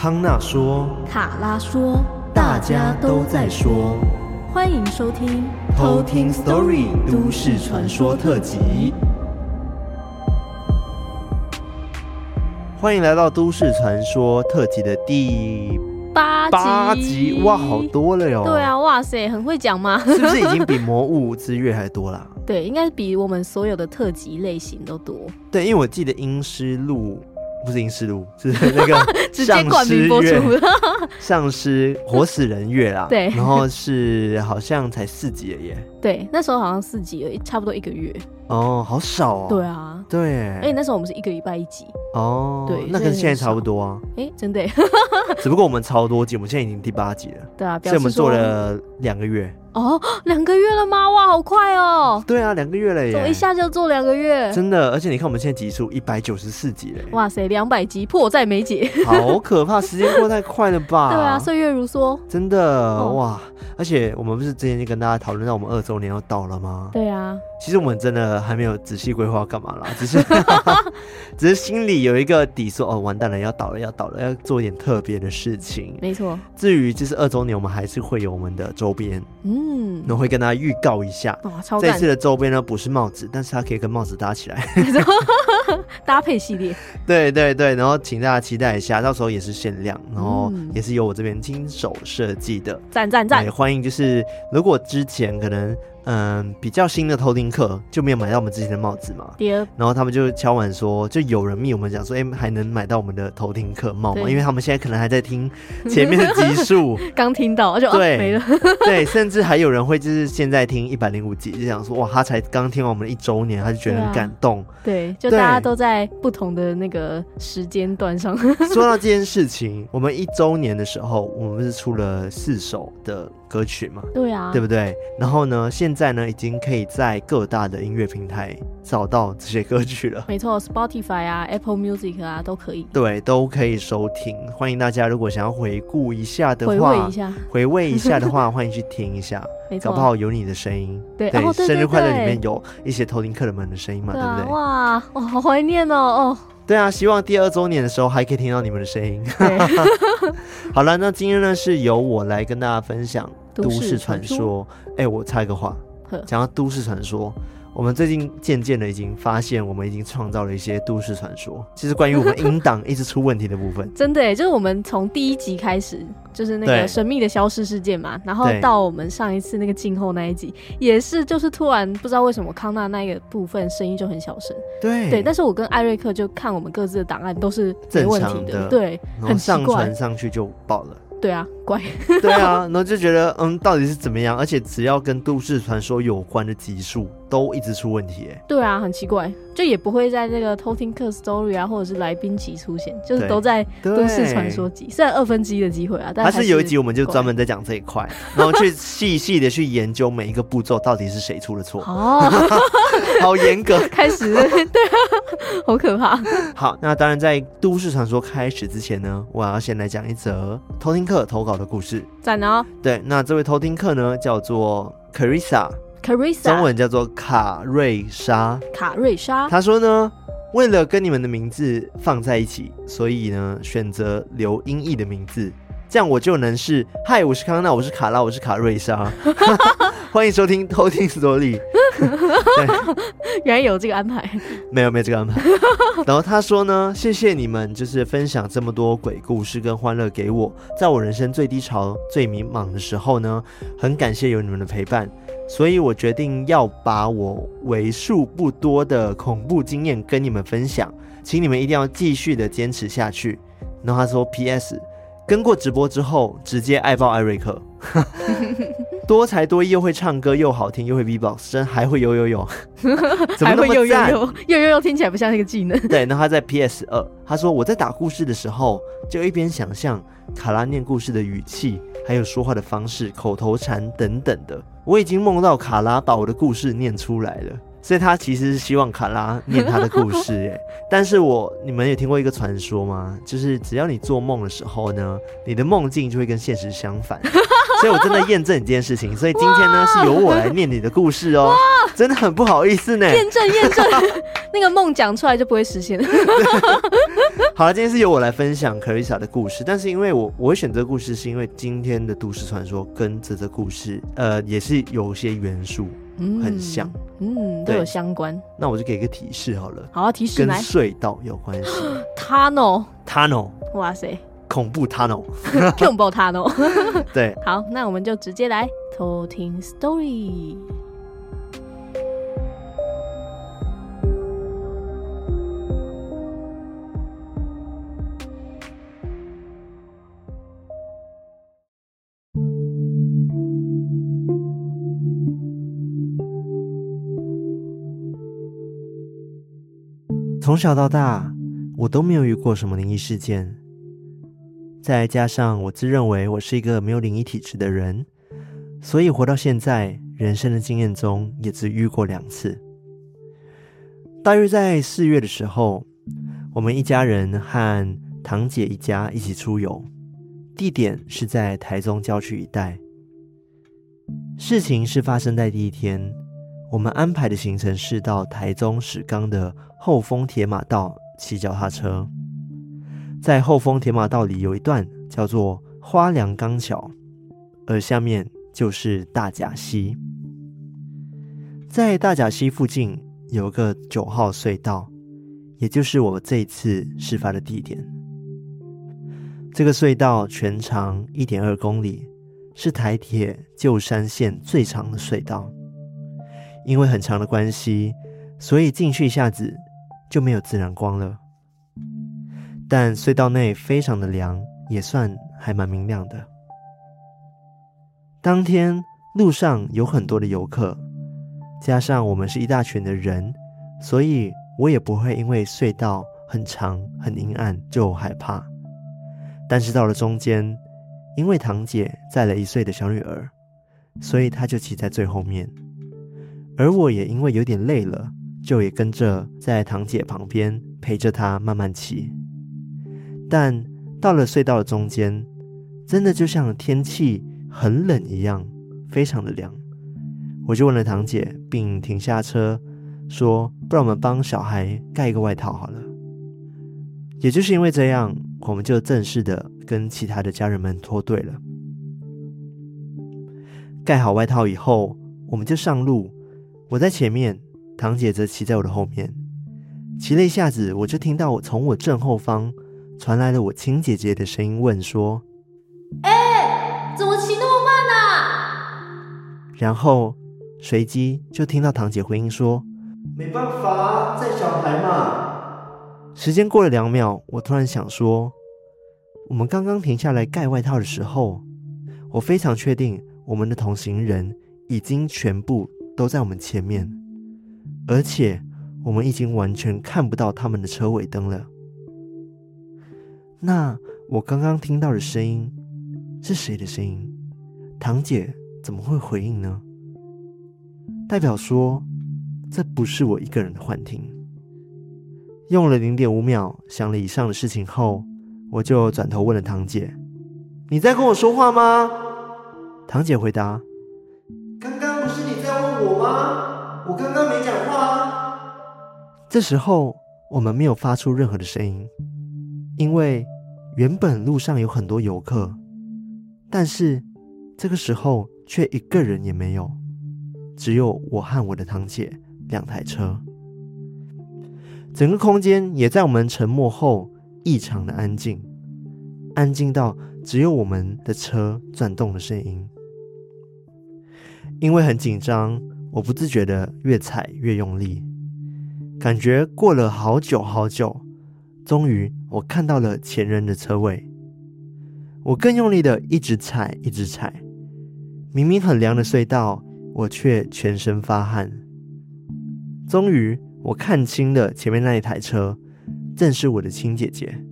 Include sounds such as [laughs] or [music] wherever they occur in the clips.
康纳说，卡拉说，大家都在说，欢迎收听偷听 Story 都市传说特辑。欢迎来到都市传说特辑的第八集，八集，哇，好多了哟！对啊，哇塞，很会讲吗？是不是已经比《魔物之月》还多了？[laughs] 对，应该比我们所有的特辑类型都多。对，因为我记得《阴尸路》。不是阴尸路，[laughs] 是那个 [laughs] 直接冠名播出丧尸活死人月啦。对，然后是好像才四集而已。对，那时候好像四集而已，差不多一个月。哦，好少哦。对啊，对。哎，那时候我们是一个礼拜一集。哦，对，那跟现在差不多啊。哎，真的。[laughs] 只不过我们超多集，我们现在已经第八集了。对啊，所以我们做了两个月。哦，两个月了吗？哇，好快哦！对啊，两个月了耶！我一下就做两个月，真的。而且你看，我们现在集数一百九十四集了。哇塞，两百集迫在眉睫，好可怕！时间过太快了吧？[laughs] 对啊，岁月如梭，真的、哦、哇！而且我们不是之前就跟大家讨论到我们二周年要到了吗？对啊，其实我们真的还没有仔细规划干嘛啦，[laughs] 只是 [laughs] 只是心里有一个底说，说哦，完蛋了，要倒了，要倒了，要做一点特别的事情。没错。至于就是二周年，我们还是会有我们的周边，嗯，那会跟大家预告一下。哇，超！这次的周边呢，不是帽子，但是它可以跟帽子搭起来，[laughs] 搭配系列。对对对，然后请大家期待一下，到时候也是限量，然后也是由我这边亲手设计的。赞赞赞！欢迎，就是如果之前可能。嗯，比较新的偷听客就没有买到我们之前的帽子嘛。第二，然后他们就敲碗说，就有人密我们讲说，哎、欸，还能买到我们的偷听客帽吗？因为他们现在可能还在听前面的集数，[laughs] 刚听到就对、啊、没了。[laughs] 对，甚至还有人会就是现在听一百零五集，就想说哇，他才刚听完我们的一周年，他就觉得很感动。对，就大家都在不同的那个时间段上。[laughs] 说到这件事情，我们一周年的时候，我们是出了四首的。歌曲嘛，对啊，对不对？然后呢，现在呢，已经可以在各大的音乐平台找到这些歌曲了。没错，Spotify 啊，Apple Music 啊，都可以。对，都可以收听。欢迎大家，如果想要回顾一下的话，回味一下，回味一下的话，[laughs] 欢迎去听一下。没错，搞不好有你的声音。对，生日快乐里面有一些偷听客人们的声音嘛，对不对？哇，我，好怀念哦，哦。对啊，希望第二周年的时候还可以听到你们的声音。对 [laughs] 好了，那今天呢是由我来跟大家分享都市传说。哎，我插一个话，讲到都市传说。我们最近渐渐的已经发现，我们已经创造了一些都市传说，其实关于我们音档一直出问题的部分。[laughs] 真的诶，就是我们从第一集开始，就是那个神秘的消失事件嘛，然后到我们上一次那个静候那一集，也是就是突然不知道为什么康纳那个部分声音就很小声。对对，但是我跟艾瑞克就看我们各自的档案都是没问题的，的对，很上传上去就爆了。对啊，怪。[laughs] 对啊，然后就觉得嗯，到底是怎么样？而且只要跟都市传说有关的集数。都一直出问题哎，对啊，很奇怪，就也不会在这个偷听客 story 啊，或者是来宾集出现，就是都在都市传说集，虽然二分之一的机会啊，但是，还是有一集我们就专门在讲这一块，[laughs] 然后去细细的去研究每一个步骤到底是谁出了错哦，[laughs] 好严格，开始对啊，好可怕。好，那当然在都市传说开始之前呢，我要先来讲一则偷听客投稿的故事。赞哦，对，那这位偷听客呢叫做 Carissa。中文叫做卡瑞莎。卡瑞莎，他说呢，为了跟你们的名字放在一起，所以呢，选择留音译的名字，这样我就能是嗨，我是康纳，我是卡拉，我是卡瑞莎。[laughs] 欢迎收听偷听 Story。[laughs] 原来有这个安排，没有没有这个安排。然后他说呢，谢谢你们，就是分享这么多鬼故事跟欢乐给我，在我人生最低潮、最迷茫的时候呢，很感谢有你们的陪伴。所以我决定要把我为数不多的恐怖经验跟你们分享，请你们一定要继续的坚持下去。然后他说：“P.S. 跟过直播之后，直接爱爆艾瑞克，[laughs] 多才多艺，又会唱歌，又好听，又会 B-box，真还会游游泳，[laughs] 怎么那么赞？游游泳听起来不像是一个技能。对，然后他在 P.S. 二，他说我在打故事的时候，就一边想象卡拉念故事的语气，还有说话的方式、口头禅等等的。”我已经梦到卡拉把我的故事念出来了，所以他其实是希望卡拉念他的故事耶。[laughs] 但是我你们有听过一个传说吗？就是只要你做梦的时候呢，你的梦境就会跟现实相反。所以我真的验证你这件事情，所以今天呢是由我来念你的故事哦。真的很不好意思呢。验证验证，那个梦讲出来就不会实现。[laughs] 好了，今天是由我来分享 Clarissa 的故事，但是因为我我会选择故事，是因为今天的都市传说跟这则故事，呃，也是有些元素很像，嗯，嗯，都有相关。那我就给一个提示好了，好，提示来，跟隧道有关系。[gasps] Tunnel，Tunnel，哇塞，恐怖 Tunnel，[laughs] 恐怖 Tunnel。[laughs] 对，好，那我们就直接来偷听 Story。从小到大，我都没有遇过什么灵异事件。再加上我自认为我是一个没有灵异体质的人，所以活到现在，人生的经验中也只遇过两次。大约在四月的时候，我们一家人和堂姐一家一起出游，地点是在台中郊区一带。事情是发生在第一天。我们安排的行程是到台中石冈的后丰铁马道骑脚踏车，在后丰铁马道里有一段叫做花梁钢桥，而下面就是大甲溪。在大甲溪附近有个九号隧道，也就是我这次事发的地点。这个隧道全长一点二公里，是台铁旧山线最长的隧道。因为很长的关系，所以进去一下子就没有自然光了。但隧道内非常的凉，也算还蛮明亮的。当天路上有很多的游客，加上我们是一大群的人，所以我也不会因为隧道很长很阴暗就害怕。但是到了中间，因为堂姐载了一岁的小女儿，所以她就骑在最后面。而我也因为有点累了，就也跟着在堂姐旁边陪着她慢慢骑。但到了隧道的中间，真的就像天气很冷一样，非常的凉。我就问了堂姐，并停下车说：“不然我们帮小孩盖一个外套好了。”也就是因为这样，我们就正式的跟其他的家人们脱队了。盖好外套以后，我们就上路。我在前面，堂姐则骑在我的后面。骑了一下子，我就听到我从我正后方传来了我亲姐姐的声音，问说：“哎、欸，怎么骑那么慢啊？”然后随即就听到堂姐回应说：“没办法，载小孩嘛。”时间过了两秒，我突然想说：“我们刚刚停下来盖外套的时候，我非常确定我们的同行人已经全部。”都在我们前面，而且我们已经完全看不到他们的车尾灯了。那我刚刚听到的声音是谁的声音？堂姐怎么会回应呢？代表说这不是我一个人的幻听。用了零点五秒想了以上的事情后，我就转头问了堂姐：“你在跟我说话吗？”堂姐回答。我吗？我刚刚没讲话啊。这时候我们没有发出任何的声音，因为原本路上有很多游客，但是这个时候却一个人也没有，只有我和我的堂姐两台车。整个空间也在我们沉默后异常的安静，安静到只有我们的车转动的声音。因为很紧张，我不自觉的越踩越用力，感觉过了好久好久，终于我看到了前人的车位。我更用力的一直踩，一直踩。明明很凉的隧道，我却全身发汗。终于，我看清了前面那一台车，正是我的亲姐姐。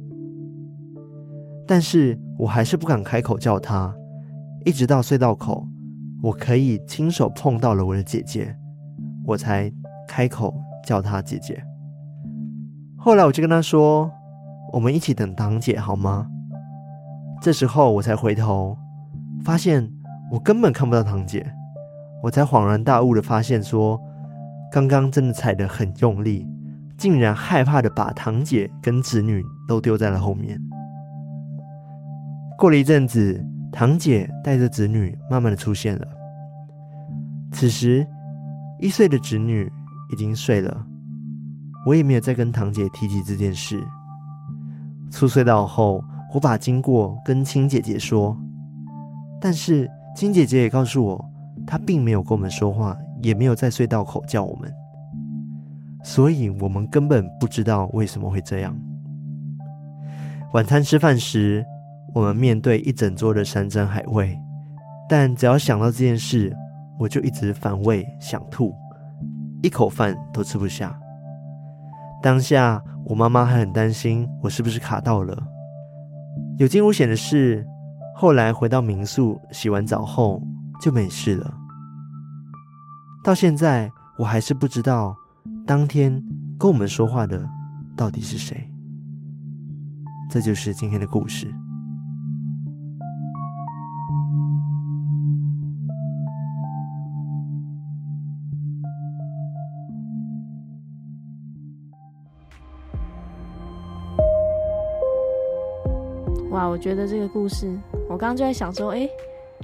但是我还是不敢开口叫她，一直到隧道口。我可以亲手碰到了我的姐姐，我才开口叫她姐姐。后来我就跟她说：“我们一起等堂姐好吗？”这时候我才回头，发现我根本看不到堂姐，我才恍然大悟的发现说，刚刚真的踩得很用力，竟然害怕的把堂姐跟侄女都丢在了后面。过了一阵子，堂姐带着侄女慢慢的出现了。此时，一岁的侄女已经睡了，我也没有再跟堂姐提起这件事。出隧道后，我把经过跟亲姐姐说，但是亲姐姐也告诉我，她并没有跟我们说话，也没有在隧道口叫我们，所以我们根本不知道为什么会这样。晚餐吃饭时，我们面对一整桌的山珍海味，但只要想到这件事，我就一直反胃想吐，一口饭都吃不下。当下，我妈妈还很担心我是不是卡到了。有惊无险的是，后来回到民宿洗完澡后就没事了。到现在，我还是不知道当天跟我们说话的到底是谁。这就是今天的故事。哇，我觉得这个故事，我刚刚就在想说，哎，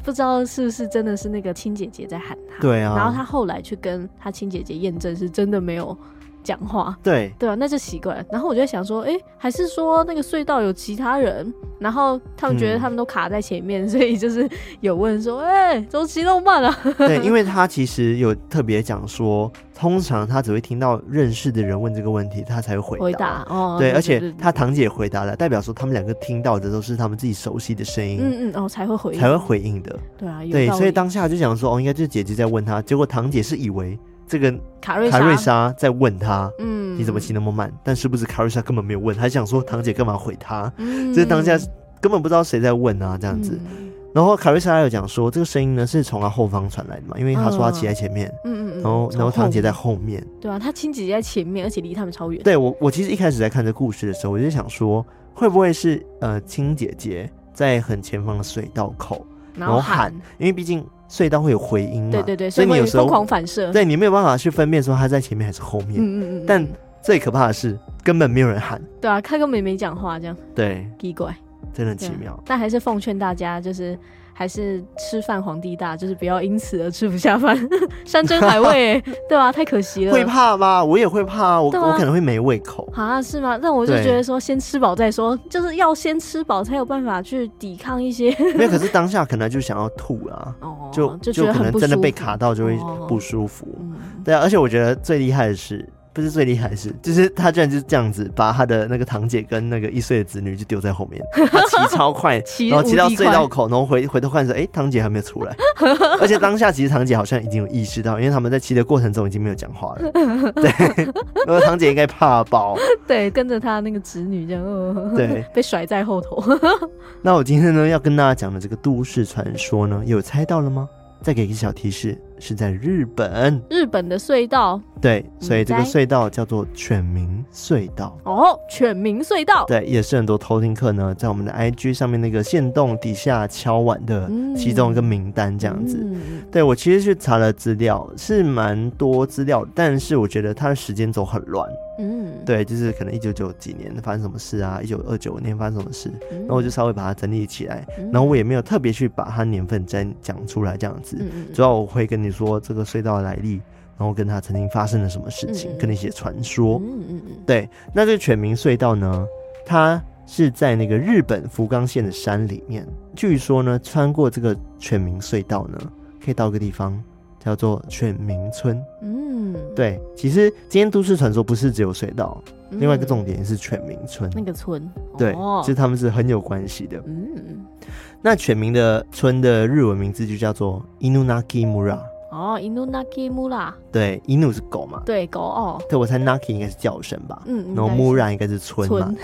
不知道是不是真的是那个亲姐姐在喊他？对啊。然后他后来去跟他亲姐姐验证，是真的没有。讲话，对对啊，那就奇怪了。然后我就在想说，哎、欸，还是说那个隧道有其他人，然后他们觉得他们都卡在前面，嗯、[laughs] 所以就是有问说，哎、欸，怎么骑那么慢啊？对，因为他其实有特别讲说，通常他只会听到认识的人问这个问题，他才会回答。回答哦，对，而且他堂姐回答了，代表说他们两个听到的都是他们自己熟悉的声音，嗯嗯，哦，才会回应，才会回应的。对啊，对，所以当下就想说，哦，应该就是姐姐在问他，结果堂姐是以为。这个卡瑞卡瑞莎在问他，嗯，你怎么骑那么慢？但是不是卡瑞莎根本没有问，还想说堂姐干嘛回他？嗯，这当下根本不知道谁在问啊，这样子。嗯、然后卡瑞莎有讲说，这个声音呢是从他后方传来的嘛，因为他说他骑在前面，嗯嗯嗯，然后然后堂姐在后面，对啊，他亲姐姐在前面，而且离他们超远。对我我其实一开始在看这故事的时候，我就想说，会不会是呃亲姐姐在很前方的隧道口，然后喊，因为毕竟。隧道会有回音嘛？对对对，所以你有时候疯狂反射，对你没有办法去分辨说他在前面还是后面。嗯嗯嗯。但最可怕的是，根本没有人喊。对啊，他根本没讲话，这样。对。奇怪，真的很奇妙。但还是奉劝大家，就是。还是吃饭皇帝大，就是不要因此而吃不下饭。[laughs] 山珍海味，[laughs] 对吧？太可惜了。会怕吗？我也会怕，我我可能会没胃口啊？是吗？那我就觉得说，先吃饱再说，就是要先吃饱才有办法去抵抗一些。没有，可是当下可能就想要吐啊，就就可能真的被卡到就会不舒服。对啊，而且我觉得最厉害的是。不是最厉害的是，[laughs] 就是他居然就是这样子把他的那个堂姐跟那个一岁的子女就丢在后面，[laughs] 他骑超快，[laughs] 然后骑到隧道口，然后回回头看说，哎、欸，堂姐还没有出来，而且当下其实堂姐好像已经有意识到，因为他们在骑的过程中已经没有讲话了，对，然后堂姐应该怕爆，对，跟着他那个侄女这样，哦、对，被甩在后头。那我今天呢要跟大家讲的这个都市传说呢，有猜到了吗？再给一个小提示，是在日本。日本的隧道。对，所以这个隧道叫做犬鸣隧道。哦，犬鸣隧道。对，也是很多偷听客呢，在我们的 IG 上面那个线洞底下敲碗的其中一个名单这样子。嗯、对，我其实去查了资料，是蛮多资料，但是我觉得它的时间轴很乱。嗯，对，就是可能一九九几年发生什么事啊，一九二九年发生什么事，嗯、然后我就稍微把它整理起来，嗯、然后我也没有特别去把它年份再讲出来这样子，嗯、主要我会跟你说这个隧道的来历，然后跟他曾经发生了什么事情，嗯、跟那些传说，嗯嗯嗯，对，那这个犬鸣隧道呢，它是在那个日本福冈县的山里面，据说呢，穿过这个犬鸣隧道呢，可以到个地方。叫做犬鸣村，嗯，对，其实今天都市传说不是只有隧道，嗯、另外一个重点是犬鸣村那个村，对，哦、其实他们是很有关系的。嗯，那犬鸣的村的日文名字就叫做 Inunaki Mura。哦，Inunaki Mura，对，Inu 是狗嘛？对，狗哦。对，我猜 Naki 应该是叫声吧。嗯，然后 Mura 应该是村嘛。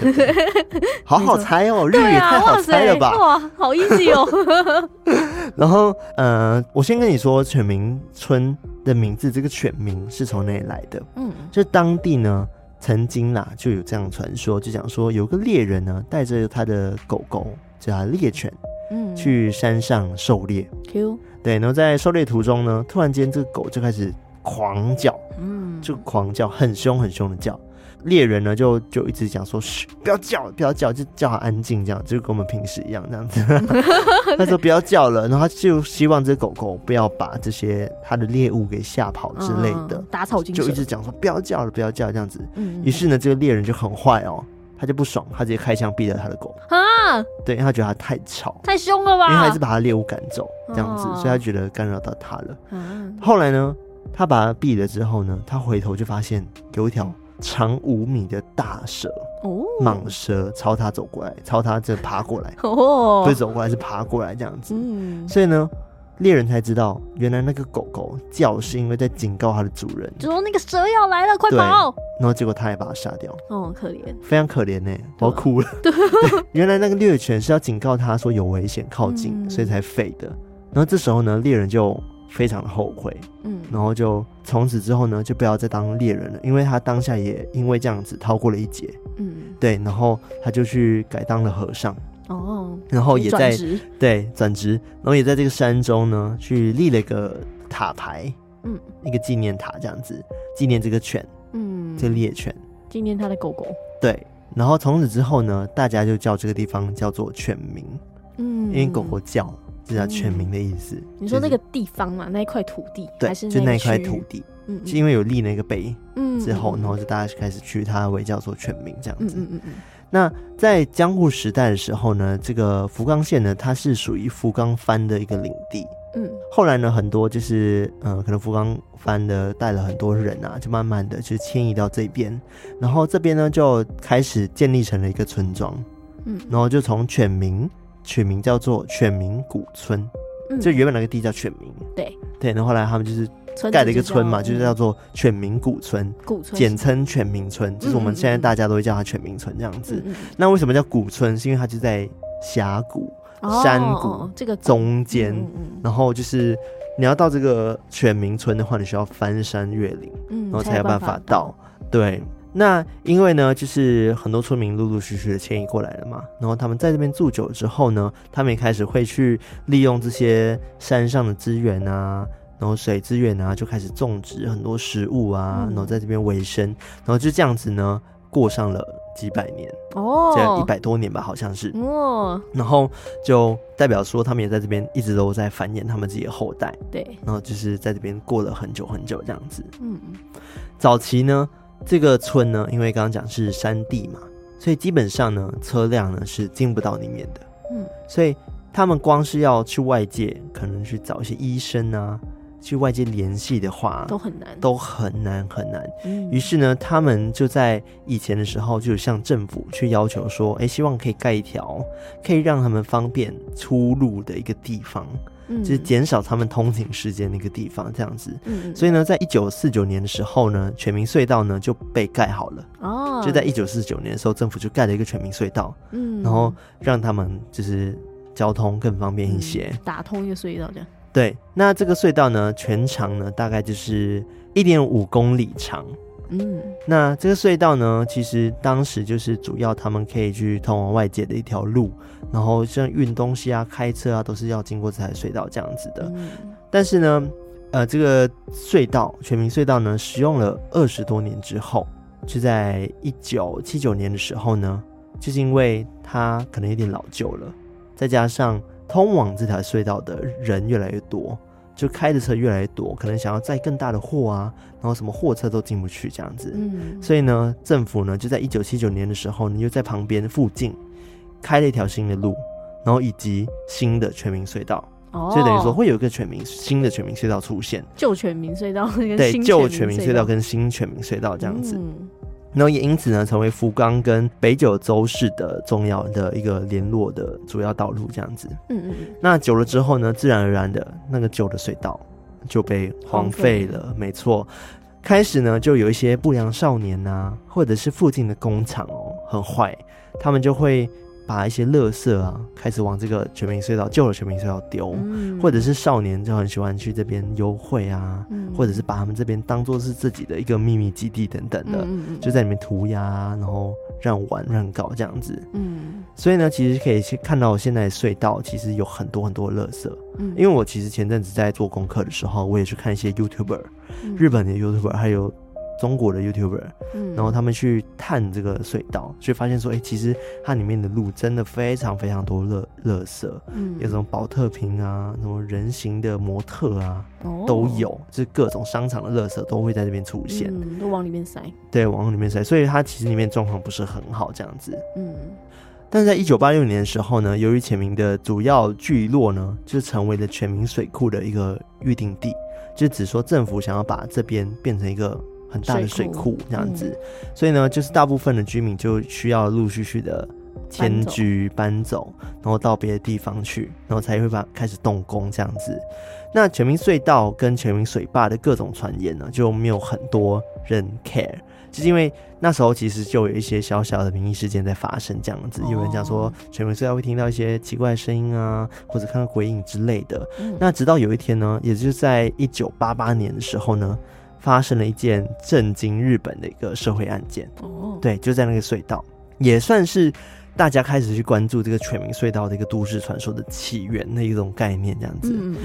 [laughs] 好好猜哦，日语也太好猜了吧？哇，好 easy 哦。[laughs] 然后，呃，我先跟你说，犬鸣村的名字，这个犬鸣是从哪里来的？嗯，就当地呢，曾经啦就有这样传说，就讲说有个猎人呢，带着他的狗狗叫他猎犬，嗯，去山上狩猎。Q。对，然后在狩猎途中呢，突然间这个狗就开始狂叫，嗯，就狂叫，很凶很凶的叫。猎人呢就就一直讲说，嘘，不要叫，不要叫，就叫他安静，这样就跟我们平时一样这样子。[laughs] 他说不要叫了，然后他就希望这狗狗不要把这些它的猎物给吓跑之类的，嗯、打草惊蛇，就一直讲说不要叫了，不要叫这样子。嗯，于是呢，这个猎人就很坏哦，他就不爽，他直接开枪毙了他的狗啊，对，因为他觉得他太吵，太凶了吧，因为他一直把他猎物赶走这样子，哦、所以他觉得干扰到他了。嗯，后来呢，他把他毙了之后呢，他回头就发现有一条。长五米的大蛇哦，蟒蛇朝他走过来，朝他这爬过来哦，不是走过来是爬过来这样子，嗯，所以呢，猎人才知道原来那个狗狗叫是因为在警告它的主人，就说那个蛇要来了，快跑！然后结果他也把它杀掉，哦，可怜，非常可怜呢，我要哭了。对，原来那个猎犬是要警告他说有危险靠近，嗯、所以才废的。然后这时候呢，猎人就。非常的后悔，嗯，然后就从此之后呢，就不要再当猎人了，因为他当下也因为这样子逃过了一劫，嗯，对，然后他就去改当了和尚，哦，然后也在对，转职，然后也在这个山中呢，去立了一个塔牌，嗯，一个纪念塔这样子，纪念这个犬，嗯，这个猎犬，纪念他的狗狗，对，然后从此之后呢，大家就叫这个地方叫做犬鸣，嗯，因为狗狗叫。是叫犬鸣的意思。嗯。你说那个地方嘛，那一块土地，对，还是就那一块土地，嗯，是因为有立那个碑，嗯，之后，然后就大家开始取它为叫做犬鸣这样子。嗯嗯嗯。那在江户时代的时候呢，这个福冈县呢，它是属于福冈藩的一个领地。嗯。后来呢，很多就是呃，可能福冈藩的带了很多人啊，就慢慢的就迁移到这边，然后这边呢就开始建立成了一个村庄。嗯。然后就从犬名。取名叫做犬名古村，嗯、就原本那个地叫犬名，对对，然后后来他们就是盖了一个村嘛，就，是叫做犬民古村，古村简称犬民村，嗯、就是我们现在大家都会叫它犬民村这样子。那为什么叫古村？是因为它就在峡谷、哦、山谷这个中间，然后就是你要到这个犬民村的话，你需要翻山越岭，嗯，然后才有办法到，对。那因为呢，就是很多村民陆陆续续的迁移过来了嘛，然后他们在这边住久了之后呢，他们也开始会去利用这些山上的资源啊，然后水资源啊，就开始种植很多食物啊，然后在这边维生，然后就这样子呢，过上了几百年哦，这一百多年吧，好像是哦，然后就代表说他们也在这边一直都在繁衍他们自己的后代，对，然后就是在这边过了很久很久这样子，嗯，早期呢。这个村呢，因为刚刚讲是山地嘛，所以基本上呢，车辆呢是进不到里面的。嗯，所以他们光是要去外界，可能去找一些医生啊，去外界联系的话，都很难，都很难很难。嗯，于是呢，他们就在以前的时候，就向政府去要求说，哎，希望可以盖一条可以让他们方便出入的一个地方。就是减少他们通勤时间的一个地方，这样子。嗯，所以呢，在一九四九年的时候呢，全民隧道呢就被盖好了。哦，就在一九四九年的时候，政府就盖了一个全民隧道。嗯，然后让他们就是交通更方便一些，嗯、打通一个隧道这样。对，那这个隧道呢，全长呢大概就是一点五公里长。嗯，那这个隧道呢，其实当时就是主要他们可以去通往外界的一条路，然后像运东西啊、开车啊，都是要经过这台隧道这样子的。嗯，但是呢，呃，这个隧道全民隧道呢，使用了二十多年之后，就在一九七九年的时候呢，就是因为它可能有点老旧了，再加上通往这条隧道的人越来越多。就开的车越来越多，可能想要载更大的货啊，然后什么货车都进不去这样子。嗯，所以呢，政府呢就在一九七九年的时候，你就在旁边附近开了一条新的路，然后以及新的全民隧道。哦，所以等于说会有一个全民新的全民隧道出现。旧全民隧道跟对旧全民隧道跟新全民隧道这样子。嗯然后也因此呢，成为福冈跟北九州市的重要的一个联络的主要道路，这样子。嗯嗯。那久了之后呢，自然而然的那个旧的隧道就被荒废了。没错，开始呢，就有一些不良少年啊，或者是附近的工厂哦，很坏，他们就会。把一些垃圾啊，开始往这个全民隧道旧的全民隧道丢，嗯、或者是少年就很喜欢去这边幽会啊，嗯、或者是把他们这边当做是自己的一个秘密基地等等的，就在里面涂鸦，然后乱玩乱搞这样子。嗯，所以呢，其实可以去看到现在隧道其实有很多很多垃圾。嗯，因为我其实前阵子在做功课的时候，我也去看一些 YouTuber，、嗯、日本的 YouTuber，还有中国的 YouTuber，嗯，然后他们去探这个隧道，就发现说，哎、欸，其实它里面的路真的非常非常多垃垃圾，嗯，有什么宝特瓶啊，什么人形的模特啊，哦、都有，就是各种商场的垃圾都会在这边出现，嗯，都往里面塞，对，往里面塞，所以它其实里面状况不是很好，这样子，嗯。但是在一九八六年的时候呢，由于浅明的主要聚落呢，就成为了全民水库的一个预定地，就只说政府想要把这边变成一个很大的水库这样子，嗯、所以呢，就是大部分的居民就需要陆陆续续的迁居搬走，然后到别的地方去，然后才会把开始动工这样子。那全民隧道跟全民水坝的各种传言呢，就没有很多人 care。就是因为那时候其实就有一些小小的民意事件在发生，这样子，有人讲说全民隧道会听到一些奇怪的声音啊，或者看到鬼影之类的。嗯、那直到有一天呢，也就是在一九八八年的时候呢，发生了一件震惊日本的一个社会案件。哦，对，就在那个隧道，也算是大家开始去关注这个全民隧道的一个都市传说的起源的一种概念，这样子。嗯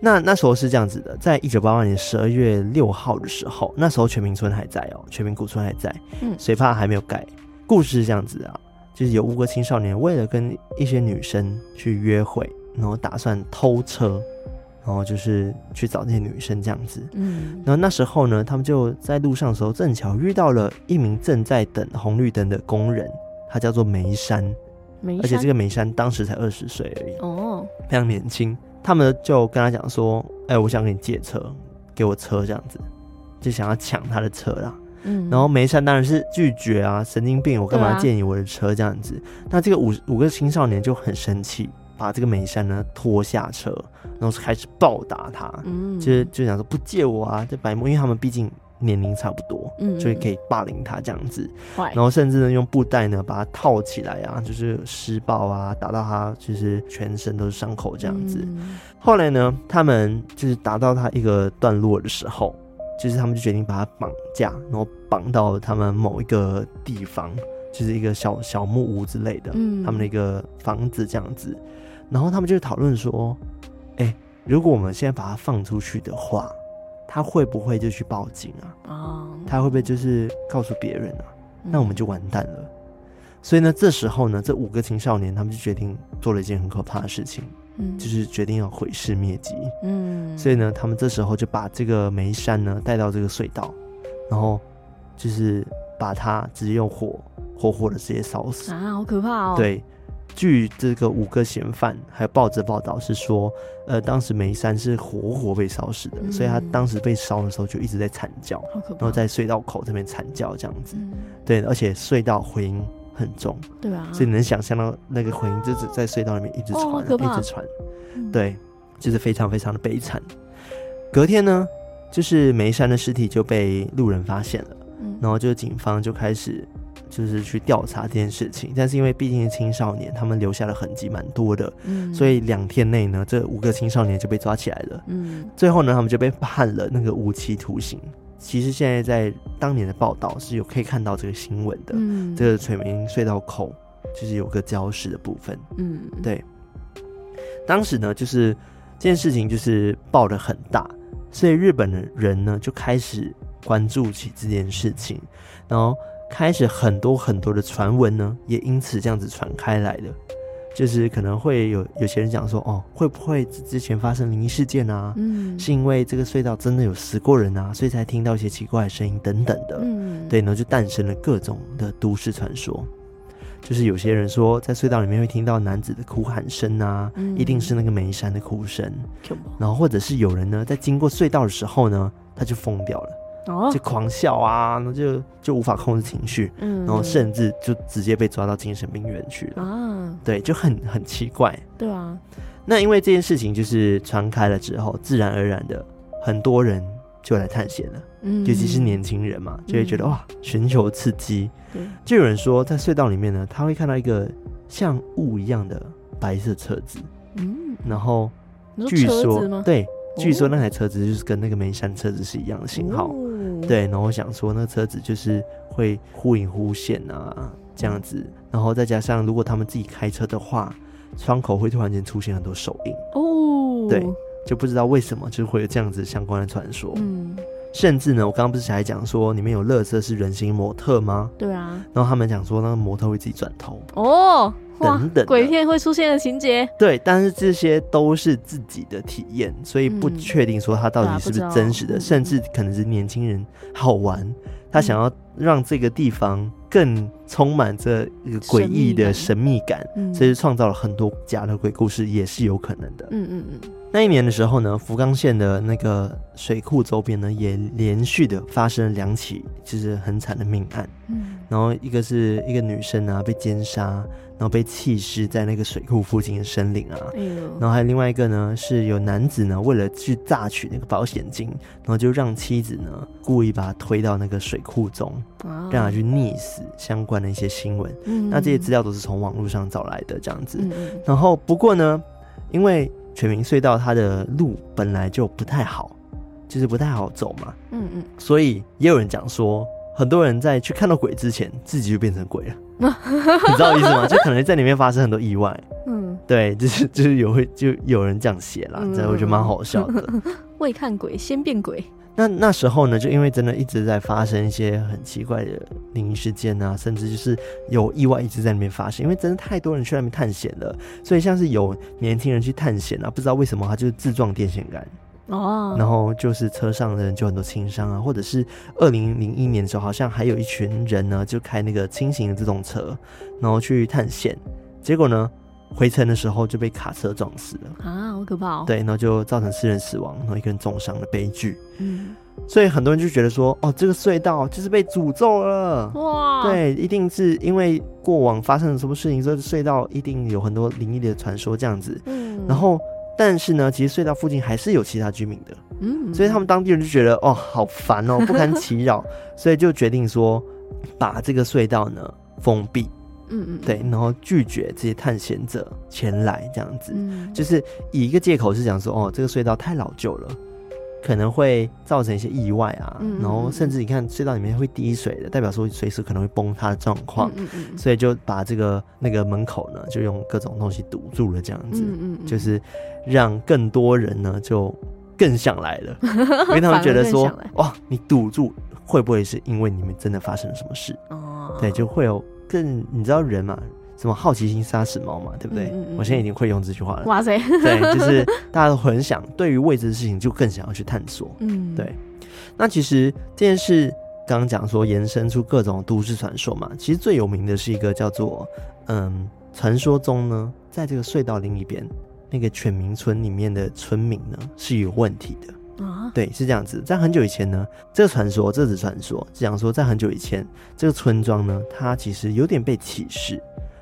那那时候是这样子的，在一九八八年十二月六号的时候，那时候全民村还在哦、喔，全民古村还在，嗯，水坝还没有盖。故事是这样子啊，就是有五个青少年为了跟一些女生去约会，然后打算偷车，然后就是去找那些女生这样子，嗯，然后那时候呢，他们就在路上的时候，正巧遇到了一名正在等红绿灯的工人，他叫做梅山，梅山，而且这个梅山当时才二十岁而已，哦，非常年轻。他们就跟他讲说：“哎、欸，我想给你借车，给我车这样子，就想要抢他的车啦。”嗯，然后梅山当然是拒绝啊，神经病，我干嘛借你我的车这样子？啊、那这个五五个青少年就很生气，把这个美山呢拖下车，然后开始暴打他，嗯，就是就想说不借我啊，这白目，因为他们毕竟。年龄差不多，嗯，所以可以霸凌他这样子，然后甚至呢用布袋呢把他套起来啊，就是施暴啊，打到他就是全身都是伤口这样子。后来呢，他们就是打到他一个段落的时候，就是他们就决定把他绑架，然后绑到他们某一个地方，就是一个小小木屋之类的，嗯，他们的一个房子这样子。然后他们就讨论说，哎，如果我们现在把他放出去的话。他会不会就去报警啊？哦，他会不会就是告诉别人啊？那我们就完蛋了。所以呢，这时候呢，这五个青少年他们就决定做了一件很可怕的事情，嗯，就是决定要毁尸灭迹。嗯，所以呢，他们这时候就把这个梅山呢带到这个隧道，然后就是把他直接用火活活的直接烧死啊，好可怕哦！对。据这个五个嫌犯还有报纸报道是说，呃，当时梅山是活活被烧死的，嗯、所以他当时被烧的时候就一直在惨叫，然后在隧道口这边惨叫这样子，嗯、对，而且隧道回音很重，对啊，所以你能想象到那个回音就是在隧道里面一直传，哦、一直传，嗯、对，就是非常非常的悲惨。隔天呢，就是梅山的尸体就被路人发现了，嗯、然后就警方就开始。就是去调查这件事情，但是因为毕竟是青少年，他们留下的痕迹蛮多的，嗯，所以两天内呢，这五个青少年就被抓起来了，嗯，最后呢，他们就被判了那个无期徒刑。其实现在在当年的报道是有可以看到这个新闻的，嗯，这个垂明隧道口就是有个礁石的部分，嗯，对。当时呢，就是这件事情就是报的很大，所以日本的人呢就开始关注起这件事情，然后。开始很多很多的传闻呢，也因此这样子传开来了。就是可能会有有些人讲说，哦，会不会之前发生灵异事件啊？嗯，是因为这个隧道真的有死过人啊，所以才听到一些奇怪的声音等等的。嗯，对，然后就诞生了各种的都市传说。就是有些人说，在隧道里面会听到男子的哭喊声啊，嗯，一定是那个梅山的哭声。然后或者是有人呢，在经过隧道的时候呢，他就疯掉了。就狂笑啊，然后就就无法控制情绪，嗯，然后甚至就直接被抓到精神病院去了。啊。对，就很很奇怪。对啊，那因为这件事情就是传开了之后，自然而然的很多人就来探险了，嗯，尤其是年轻人嘛，就会觉得、嗯、哇，寻求刺激。对，就有人说在隧道里面呢，他会看到一个像雾一样的白色车子，嗯，然后据说对，据说那台车子就是跟那个梅山车子是一样的型号。哦对，然后我想说，那个车子就是会忽隐忽现啊，这样子，然后再加上如果他们自己开车的话，窗口会突然间出现很多手印哦，对，就不知道为什么就会有这样子相关的传说。嗯，甚至呢，我刚刚不是还讲说里面有垃圾是人形模特吗？对啊。然后他们讲说，那个模特会自己转头哦，等等，鬼片会出现的情节。对，但是这些都是自己的体验，所以不确定说它到底是不是真实的，嗯、甚至可能是年轻人好玩，他想要让这个地方更充满着诡异的神秘感，所以创造了很多假的鬼故事，也是有可能的。嗯嗯嗯。那一年的时候呢，福冈县的那个水库周边呢，也连续的发生了两起就是很惨的命案。嗯，然后一个是一个女生啊被奸杀，然后被弃尸在那个水库附近的森林啊。然后还有另外一个呢，是有男子呢为了去榨取那个保险金，然后就让妻子呢故意把他推到那个水库中，让他去溺死。相关的一些新闻。嗯，那这些资料都是从网络上找来的，这样子。嗯。然后不过呢，因为全民隧道它的路本来就不太好，就是不太好走嘛。嗯嗯。所以也有人讲说，很多人在去看到鬼之前，自己就变成鬼了。[laughs] 你知道意思吗？就可能在里面发生很多意外。嗯，对，就是就是有会就有人这样写了，这、嗯、我觉得蛮好笑的。[laughs] 未看鬼先变鬼。那那时候呢，就因为真的一直在发生一些很奇怪的灵异事件啊，甚至就是有意外一直在那边发生，因为真的太多人去那边探险了，所以像是有年轻人去探险啊，不知道为什么他就是自撞电线杆哦，然后就是车上的人就很多轻伤啊，或者是二零零一年的时候，好像还有一群人呢，就开那个轻型的自动车，然后去探险，结果呢，回程的时候就被卡车撞死了啊，好可怕哦！对，然后就造成四人死亡，然后一个人重伤的悲剧。嗯，所以很多人就觉得说，哦，这个隧道就是被诅咒了哇！对，一定是因为过往发生了什么事情，所以隧道一定有很多灵异的传说这样子。嗯，然后但是呢，其实隧道附近还是有其他居民的。嗯，所以他们当地人就觉得，哦，好烦哦，不堪其扰，所以就决定说，[laughs] 把这个隧道呢封闭。嗯嗯，对，然后拒绝这些探险者前来，这样子，嗯、就是以一个借口是讲说，哦，这个隧道太老旧了，可能会造成一些意外啊，嗯、然后甚至你看隧道里面会滴水的，代表说随时可能会崩塌的状况，嗯嗯嗯，所以就把这个那个门口呢，就用各种东西堵住了，这样子，就是让更多人呢就更想来了，[laughs] 因为他们觉得说，哇，你堵住会不会是因为你们真的发生了什么事？哦，对，就会有。更你知道人嘛，什么好奇心杀死猫嘛，对不对？嗯嗯嗯，我现在已经会用这句话了。哇塞，对，就是大家都很想对于未知的事情就更想要去探索。嗯，对。那其实这件事刚刚讲说延伸出各种都市传说嘛，其实最有名的是一个叫做嗯，传说中呢，在这个隧道另一边那个犬鸣村里面的村民呢是有问题的。啊，对，是这样子。在很久以前呢，这个传说，这只传说，讲说在很久以前，这个村庄呢，它其实有点被歧视，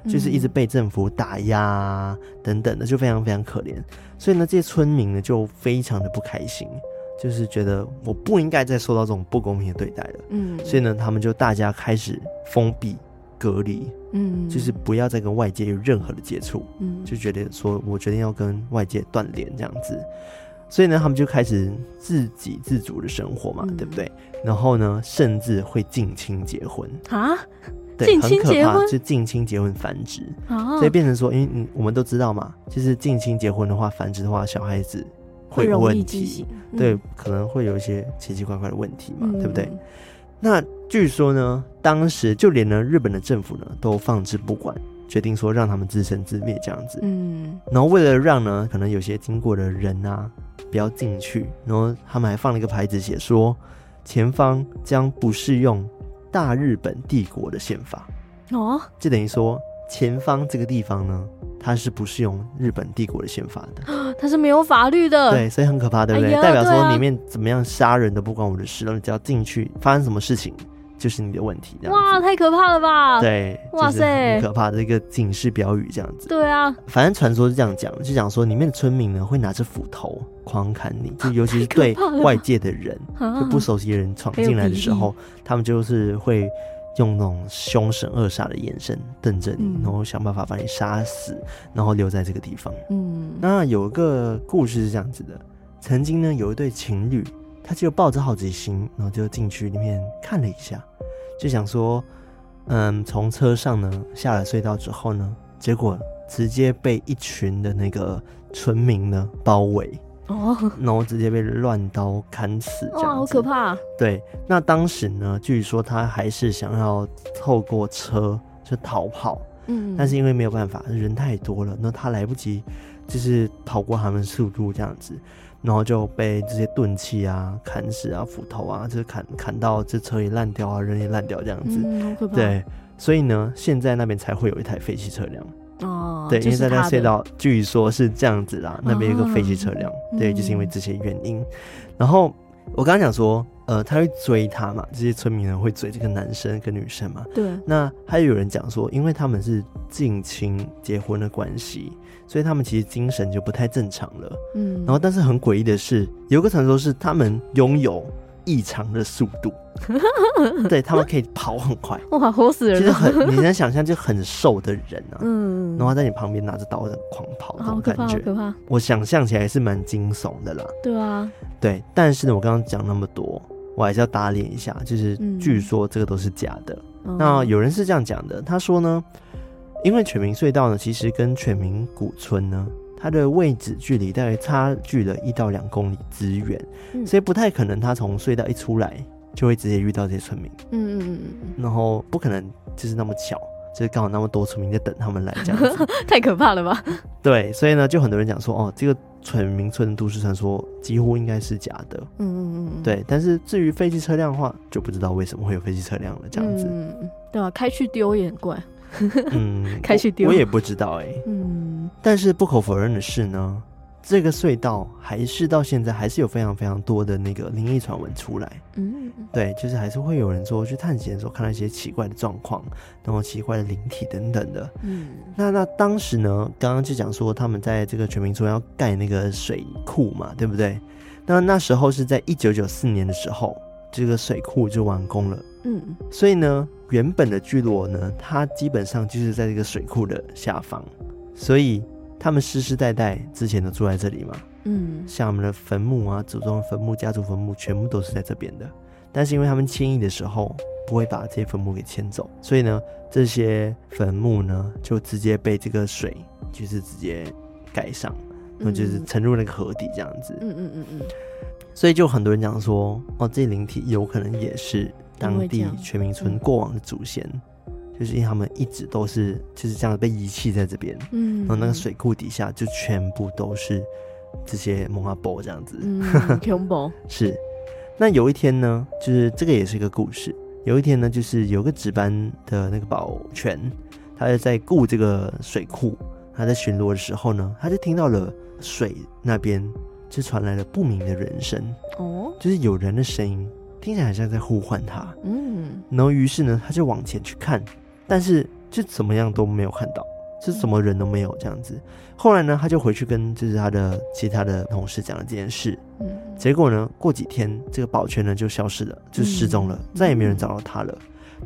就是一直被政府打压等等的，就非常非常可怜。所以呢，这些村民呢就非常的不开心，就是觉得我不应该再受到这种不公平的对待了。嗯，所以呢，他们就大家开始封闭、隔离，嗯，就是不要再跟外界有任何的接触，嗯，就觉得说我决定要跟外界断联这样子。所以呢，他们就开始自给自足的生活嘛，嗯、对不对？然后呢，甚至会近亲结婚啊，对，很可怕，就近亲结婚繁殖，啊、所以变成说，因为嗯，我们都知道嘛，就是近亲结婚的话，繁殖的话，小孩子会有问题，嗯、对，可能会有一些奇奇怪怪的问题嘛，嗯、对不对？那据说呢，当时就连呢日本的政府呢都放置不管。决定说让他们自生自灭这样子，嗯，然后为了让呢，可能有些经过的人啊不要进去，然后他们还放了一个牌子，写说前方将不适用大日本帝国的宪法哦，就等于说前方这个地方呢，它是不适用日本帝国的宪法的，[gasps] 它是没有法律的，对，所以很可怕，对不对？哎、代表说里面怎么样杀人都不关我的事，然后你只要进去发生什么事情。就是你的问题，哇，太可怕了吧？对，哇塞，很可怕的一个警示标语，这样子。对啊，反正传说是这样讲，就讲说里面的村民呢会拿着斧头狂砍你，[laughs] 就尤其是对外界的人，就不熟悉的人闯进来的时候，他们就是会用那种凶神恶煞的眼神瞪着你，然后想办法把你杀死，然后留在这个地方。嗯，那有一个故事是这样子的，曾经呢有一对情侣。他就抱着好奇心，然后就进去里面看了一下，就想说，嗯，从车上呢下了隧道之后呢，结果直接被一群的那个村民呢包围，哦，然后直接被乱刀砍死，这样子，好可怕。对，那当时呢，据说他还是想要透过车就逃跑，嗯，但是因为没有办法，人太多了，那他来不及，就是逃过他们速度这样子，然后就被这些钝器啊砍死啊，斧头啊，就是砍砍到这车也烂掉啊，人也烂掉这样子，嗯，好可怕。对，所以呢，现在那边才会有一台废弃车辆。哦，对，因为在那隧道，就是据说是这样子啦，那边有个废弃车辆，哦，对，就是因为这些原因。然后我刚刚讲说，呃，他会追他嘛，这些村民呢会追这个男生跟女生嘛。对。那还有人讲说，因为他们是近亲结婚的关系，所以他们其实精神就不太正常了。嗯。然后，但是很诡异的是，有个传说是他们拥有异常的速度。[laughs] 对，他们可以跑很快，[laughs] 哇，活死人了！其实很，你能想象就很瘦的人啊，嗯，然后在你旁边拿着刀在狂跑，那种感觉，好可怕，好可怕。我想象起来是蛮惊悚的啦。对啊，对，但是呢，我刚刚讲那么多，我还是要打脸一下，就是据说这个都是假的。嗯、那有人是这样讲的，他说呢，因为犬鸣隧道呢，其实跟犬鸣古村呢。它的位置距离大概差距了一到两公里之远，嗯，所以不太可能它从隧道一出来就会直接遇到这些村民。嗯嗯嗯嗯，然后不可能就是那么巧，就是刚好那么多村民在等他们来这样子，[laughs] 太可怕了吧？对，所以呢，就很多人讲说，哦，这个村民村的都市传说几乎应该是假的。嗯嗯嗯，对。但是至于废弃车辆的话，就不知道为什么会有废弃车辆了这样子。嗯，对啊，开去丢也很怪。嗯，开去丢，我也不知道哎、欸。嗯，但是不可否认的是呢，这个隧道还是到现在还是有非常非常多的那个灵异传闻出来。嗯，对，就是还是会有人说去探险的时候看到一些奇怪的状况，然后奇怪的灵体等等的。嗯，那那当时呢，刚刚就讲说他们在这个全民村要盖那个水库嘛，对不对？那那时候是在一九九四年的时候，这个水库就完工了。嗯，所以呢。原本的聚落呢，它基本上就是在这个水库的下方，所以他们世世代代之前都住在这里嘛。嗯，像我们的坟墓啊、祖宗坟墓、家族坟墓，全部都是在这边的。但是因为他们迁移的时候不会把这些坟墓给迁走，所以呢，这些坟墓呢就直接被这个水就是直接盖上，那就是沉入那个河底这样子。嗯嗯嗯嗯。所以就很多人讲说，哦，这灵体有可能也是。当地全民村过往的祖先，就是因为他们一直都是就是这样被遗弃在这边，嗯，然后那个水库底下就全部都是这些蒙阿波这样子，嗯，[laughs] 是。那有一天呢，就是这个也是一个故事。有一天呢，就是有个值班的那个保全，他就在顾这个水库，他在巡逻的时候呢，他就听到了水那边就传来了不明的人声，哦，就是有人的声音。听起来好像在呼唤他，嗯，然后于是呢，他就往前去看，但是就怎么样都没有看到，就什么人都没有这样子。后来呢，他就回去跟就是他的其他的同事讲了这件事，嗯，结果呢，过几天这个保全呢就消失了，就失踪了，嗯，再也没有人找到他了。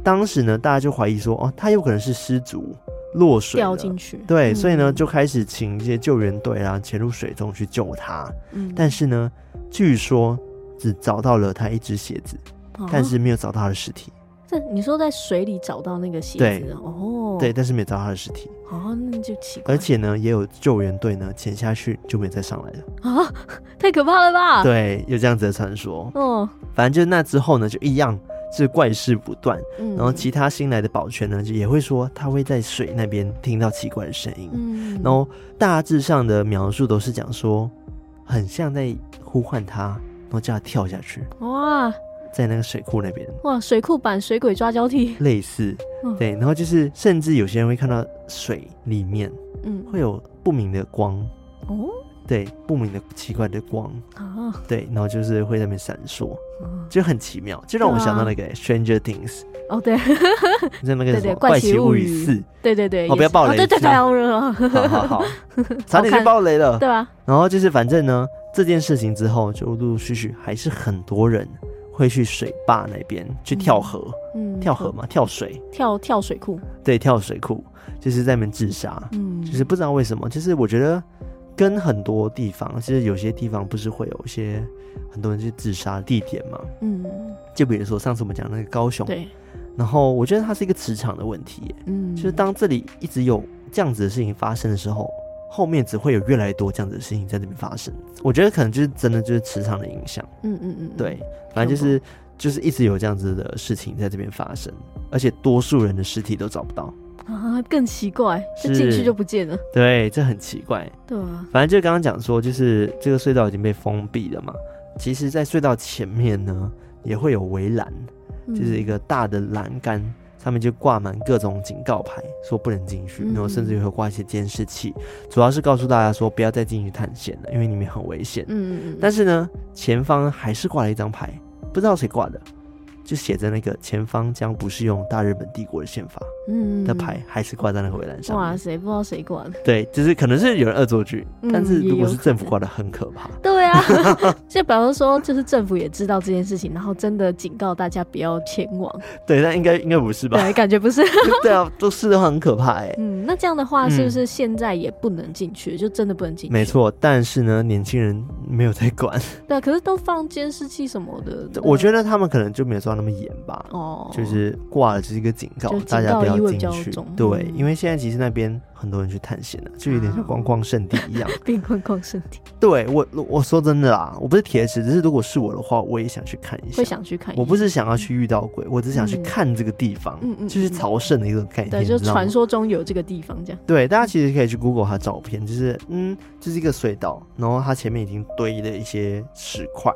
当时呢，大家就怀疑说，哦，他有可能是失足落水掉进去，对，所以呢，就开始请一些救援队啊潜入水中去救他。嗯，但是呢，据说。只找到了他一只鞋子，哦，但是没有找到他的尸体。这你说在水里找到那个鞋子，对哦，对，但是没有找到他的尸体。哦，那就奇怪。而且呢，也有救援队呢潜下去就没有再上来了。啊，太可怕了吧？对，有这样子的传说。哦，反正就那之后呢，就一样是怪事不断，嗯。然后其他新来的保全呢，就也会说他会在水那边听到奇怪的声音。嗯，然后大致上的描述都是讲说，很像在呼唤他。然后叫他跳下去，哇，在那个水库那边，哇，水库版水鬼抓交替，类似，嗯，对，然后就是甚至有些人会看到水里面，嗯，会有不明的光，哦，对，不明的奇怪的光，哦，对，然后就是会在那边闪烁，就很奇妙，就让我想到那个 Stranger Things。哦，对，在那个什么《怪奇物语四》，对对对，哦，不要爆雷，对对对，好好好，[laughs] 差点就爆雷了，对吧？然后就是反正呢，这件事情之后，就陆陆续续还是很多人会去水坝那边去跳河，嗯，跳河嘛，跳水，跳跳水库，对，跳水库，就是在那边自杀，嗯，就是不知道为什么，就是我觉得跟很多地方，其实有些地方不是会有一些很多人去自杀的地点嘛，嗯，就比如说上次我们讲那个高雄，对。然后我觉得它是一个磁场的问题，嗯，就是当这里一直有这样子的事情发生的时候，后面只会有越来越多这样子的事情在这边发生。我觉得可能就是真的就是磁场的影响。嗯嗯嗯，对，反正就是就是一直有这样子的事情在这边发生，而且多数人的尸体都找不到啊，更奇怪，这进去就不见了。对，这很奇怪。对啊，反正就刚刚讲说，就是这个隧道已经被封闭了嘛。其实，在隧道前面呢，也会有围栏，就是一个大的栏杆。上面就挂满各种警告牌，说不能进去，然后甚至也会挂一些监视器，主要是告诉大家说不要再进去探险了，因为里面很危险。嗯嗯。但是呢，前方还是挂了一张牌，不知道谁挂的。就写着那个前方将不适用大日本帝国的宪法，嗯，的牌还是挂在那个围栏上。哇塞，不知道谁挂的。对，就是可能是有人恶作剧，嗯，但是如果是政府挂的，很可怕。对啊，[laughs] 就比方说，就是政府也知道这件事情，然后真的警告大家不要前往。对，那应该应该不是吧？对，感觉不是。[laughs] 对啊，都是的话很可怕哎。嗯，那这样的话是不是现在也不能进去，嗯？就真的不能进去？没错，但是呢，年轻人没有在管。对啊，可是都放监视器什么的。我觉得他们可能就没有做到那么严吧。哦，就是挂了，就是一个警告，大家不要进去。对，因为现在其实那边很多人去探险了，就有点像观光圣地一样。[laughs] 变观光圣地。对我，我说真的啦，我不是铁齿，只是如果是我的话，我也想去看一下。会想去看一下。我不是想要去遇到鬼，我只想去看这个地方。嗯嗯。就是朝圣的一个概念。对，就传说中有这个地方这样。对，大家其实可以去 Google 它照片，就是嗯，就是一个隧道，然后它前面已经堆了一些石块。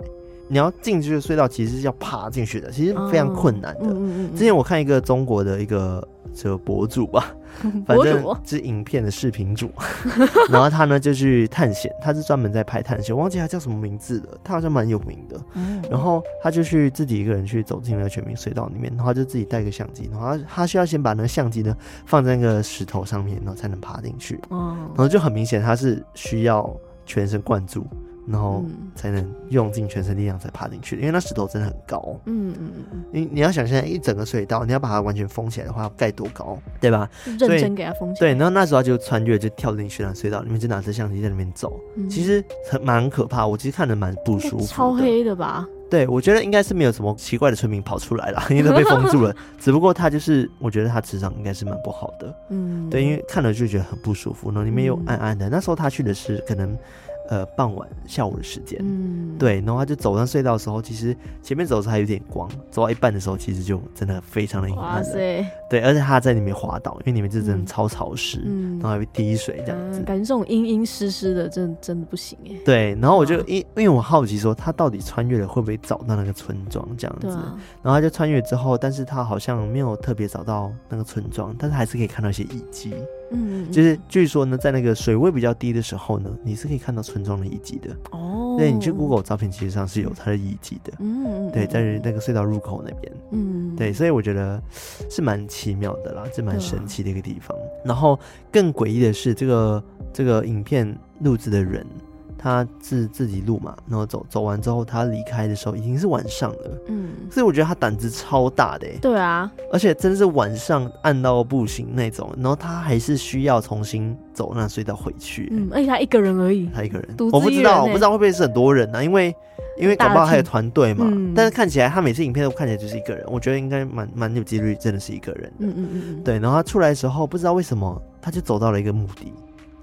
你要进去的隧道，其实是要爬进去的，其实非常困难的。哦、之前我看一个中国的一个这个博主吧，[laughs] 反正是影片的视频主，[laughs] 然后他呢就去探险，他是专门在拍探险，我忘记他叫什么名字了，他好像蛮有名的。然后他就去自己一个人去走进那个全民隧道里面，然后他就自己带个相机，然后他他需要先把那个相机呢放在那个石头上面，然后才能爬进去。然后就很明显他是需要全神贯注。然后才能用尽全身力量才爬进去，因为那石头真的很高。嗯嗯嗯，你你要想象一整个隧道，你要把它完全封起来的话，要盖多高，对吧？认真给它封起来。对，然后那时候就穿越，就跳进去那隧道里面，就拿着相机在里面走。嗯、其实很蛮可怕，我其实看着蛮不舒服。超黑的吧？对，我觉得应该是没有什么奇怪的村民跑出来了，[laughs] 因为都被封住了。只不过他就是，我觉得他磁场应该是蛮不好的。嗯，对，因为看了就觉得很不舒服，然后里面又暗暗的。嗯、那时候他去的是可能。呃，傍晚下午的时间，嗯，对，然后他就走上隧道的时候，其实前面走的时候还有点光，走到一半的时候，其实就真的非常的阴暗了。对，而且他在里面滑倒，因为里面就真的超潮湿，嗯，然后还会滴水这样子，嗯、感觉这种阴阴湿湿的，真的真的不行哎。对，然后我就因因为我好奇说，他到底穿越了会不会找到那个村庄这样子？啊、然后他就穿越之后，但是他好像没有特别找到那个村庄，但是还是可以看到一些遗迹。嗯，就是据说呢，在那个水位比较低的时候呢，你是可以看到村庄的遗迹的。哦，对，你去 Google 照片，其实上是有它的遗迹的。嗯，对，在那个隧道入口那边。嗯，对，所以我觉得是蛮奇妙的啦，是蛮神奇的一个地方。然后更诡异的是，这个这个影片录制的人。他自自己录嘛，然后走走完之后，他离开的时候已经是晚上了。嗯，所以我觉得他胆子超大的。对啊，而且真的是晚上暗到不行那种，然后他还是需要重新走那隧道回去。嗯，而且他一个人而已，他一个人。我不知道，我不知道会不会是很多人呢？因为因为搞不好还有团队嘛。嗯。但是看起来他每次影片都看起来就是一个人，我觉得应该蛮蛮有几率真的是一个人。嗯嗯嗯。对，然后他出来的时候，不知道为什么他就走到了一个墓地。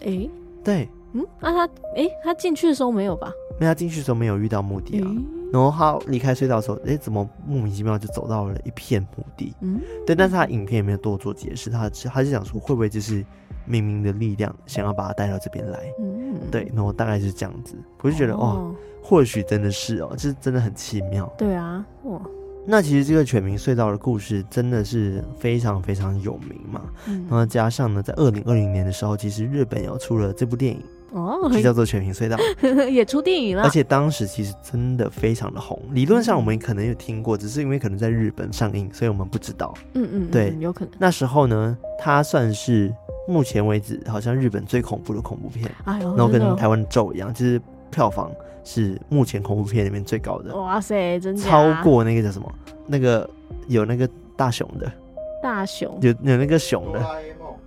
哎，对。嗯，那、啊、他，哎、欸，他进去的时候没有吧？没有，他进去的时候没有遇到墓地啊。欸、然后他离开隧道的时候，哎、欸，怎么莫名其妙就走到了一片墓地？嗯，对。但是他影片也没有多做解释，他他是想说会不会就是冥冥的力量想要把他带到这边来？嗯，对。然后大概是这样子，我就觉得哦，哦，或许真的是哦，就是真的很奇妙。对啊，哇。那其实这个犬鸣隧道的故事真的是非常非常有名嘛。嗯。然后加上呢，在二零二零年的时候，其实日本有出了这部电影。哦，就叫做《全屏隧道》，[laughs] 也出电影了。而且当时其实真的非常的红，理论上我们可能有听过，只是因为可能在日本上映，所以我们不知道。嗯嗯，对，有可能。那时候呢，它算是目前为止好像日本最恐怖的恐怖片。哎呦，然后跟台湾的咒一样，就是票房是目前恐怖片里面最高的。哇塞，真的超过那个叫什么？那个有那个大熊的，大熊有有那个熊的，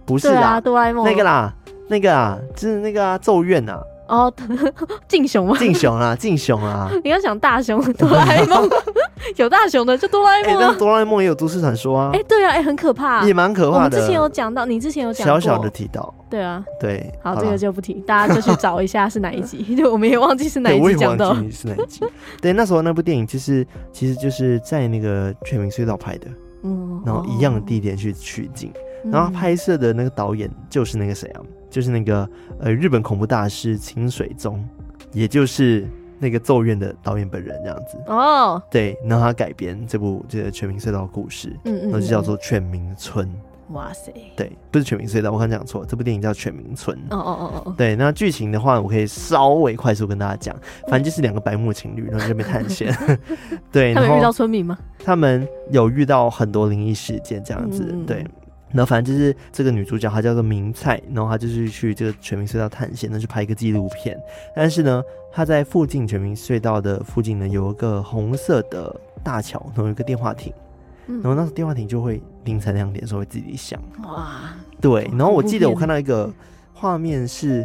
不是啦，哆啦 A 梦那个啦。那个啊，就是那个啊，咒怨啊。哦，[laughs] 敬雄吗？敬雄啊，敬雄啊。你要想大雄哆啦 A 梦，[laughs] 有大雄的就哆啦 A 梦、啊，哎、欸，哆啦 A 梦也有都市传说啊。哎、欸，对啊，哎、欸，很可怕，也蛮可怕的。我之前有讲到，你之前有讲小小的提到。对啊，对，好，好这个就不提，大家就去找一下是哪一集，[laughs] 就我们也忘记是哪一集讲到。是哪一集？对，那时候那部电影就是，其实就是在那个全民隧道拍的，嗯，然后一样的地点去取景，嗯、然后拍摄的那个导演就是那个谁啊？就是那个呃日本恐怖大师清水宗，也就是那个咒怨的导演本人这样子哦。对，然后他改编这部这个全民隧道故事，嗯，嗯嗯，然后就叫做全民村。哇塞，对，不是全民隧道，我刚讲错，这部电影叫全民村。哦哦哦哦，对，那剧情的话，我可以稍微快速跟大家讲，反正就是两个白目情侣，然后在那边探险。[laughs] 对，他们遇到村民吗？他们有遇到很多灵异事件这样子，对。然后反正就是这个女主角，她叫做明菜，然后她就是去这个全民隧道探险，那去拍一个纪录片。但是呢，她在附近全民隧道的附近呢，有一个红色的大桥，然后有一个电话亭，嗯、然后那时候电话亭就会凌晨两点的时候会自己响。哇，对。然后我记得我看到一个画面是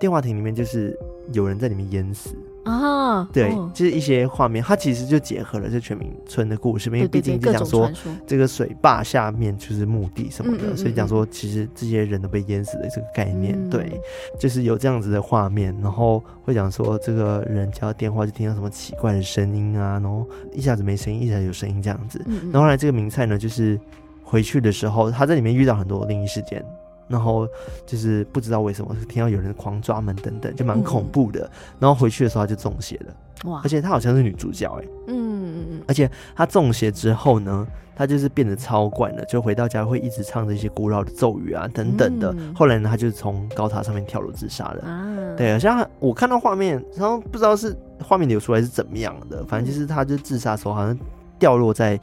电话亭里面就是有人在里面淹死。啊，对，哦、就是一些画面，它其实就结合了这全民村的故事，因为毕竟就讲说这个水坝下面就是墓地什么的，嗯嗯嗯嗯，所以讲说其实这些人都被淹死的这个概念，嗯、对，就是有这样子的画面，然后会讲说这个人接到电话就听到什么奇怪的声音啊，然后一下子没声音，一下子有声音这样子，嗯嗯，然后后来这个名菜呢，就是回去的时候，他在里面遇到很多灵异事件。然后就是不知道为什么，听到有人狂抓门等等，就蛮恐怖的。嗯、然后回去的时候他就中邪了，哇！而且她好像是女主角哎，嗯嗯嗯。而且她中邪之后呢，她就是变得超怪了，就回到家会一直唱着一些古老的咒语啊等等的。嗯、后来呢，她就从高塔上面跳楼自杀了。啊，对，好像我看到画面，然后不知道是画面流出来是怎么样的，反正就是她就自杀的时候好像掉落在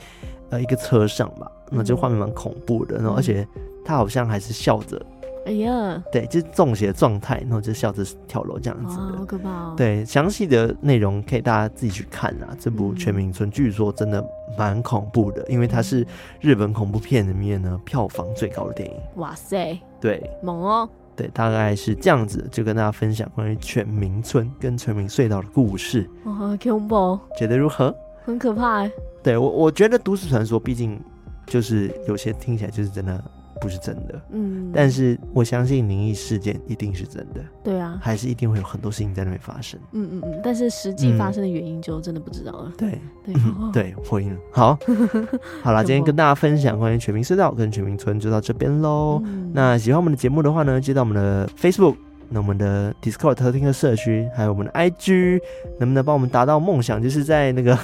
呃一个车上吧，那这画面蛮恐怖的。然后而且。他好像还是笑着，哎呀，对，就是中邪的状态，然后就笑着跳楼这样子的，好可怕哦。对，详细的内容可以大家自己去看啊。这部《全民村》据说真的蛮恐怖的，因为它是日本恐怖片里面呢票房最高的电影。哇塞，对，猛哦。对，大概是这样子，就跟大家分享关于《全民村》跟《全民隧道》的故事。哇，恐怖，觉得如何？很可怕哎。对我，我觉得都市传说毕竟就是有些听起来就是真的。不是真的，嗯，但是我相信灵异事件一定是真的，对啊，还是一定会有很多事情在那边发生，嗯嗯嗯，但是实际发生的原因就真的不知道了，对。对。对，破音了，好，[laughs] 好啦，今天跟大家分享关于全民隧道跟全民村就到这边喽，那喜欢我们的节目的话呢，就到我们的 Facebook。那我们的 Discord 特定的社区，还有我们的 IG，能不能帮我们达到梦想？就是在那个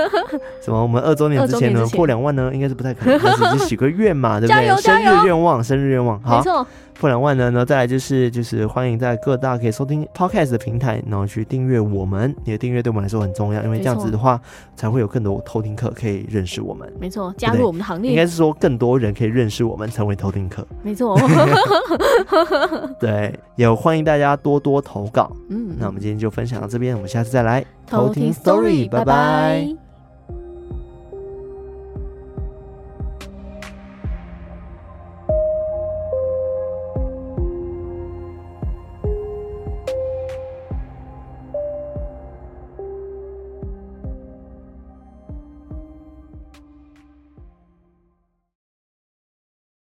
[laughs] 什么，我们二周年之前能，破两万呢？应该是不太可能，[laughs] 但是就许个愿嘛，对不对？生日愿望，生日愿望，好。破两万呢，然后再来就是就是欢迎在各大可以收听 Podcast 的平台，然后去订阅我们。你的订阅对我们来说很重要，因为这样子的话，才会有更多偷听客可以认识我们。没错，加入我们的行列。应该是说更多人可以认识我们，成为偷听客。没错。[laughs] 对，也欢迎大家多多投稿。嗯，那我们今天就分享到这边，我们下次再来偷听 Story，拜拜。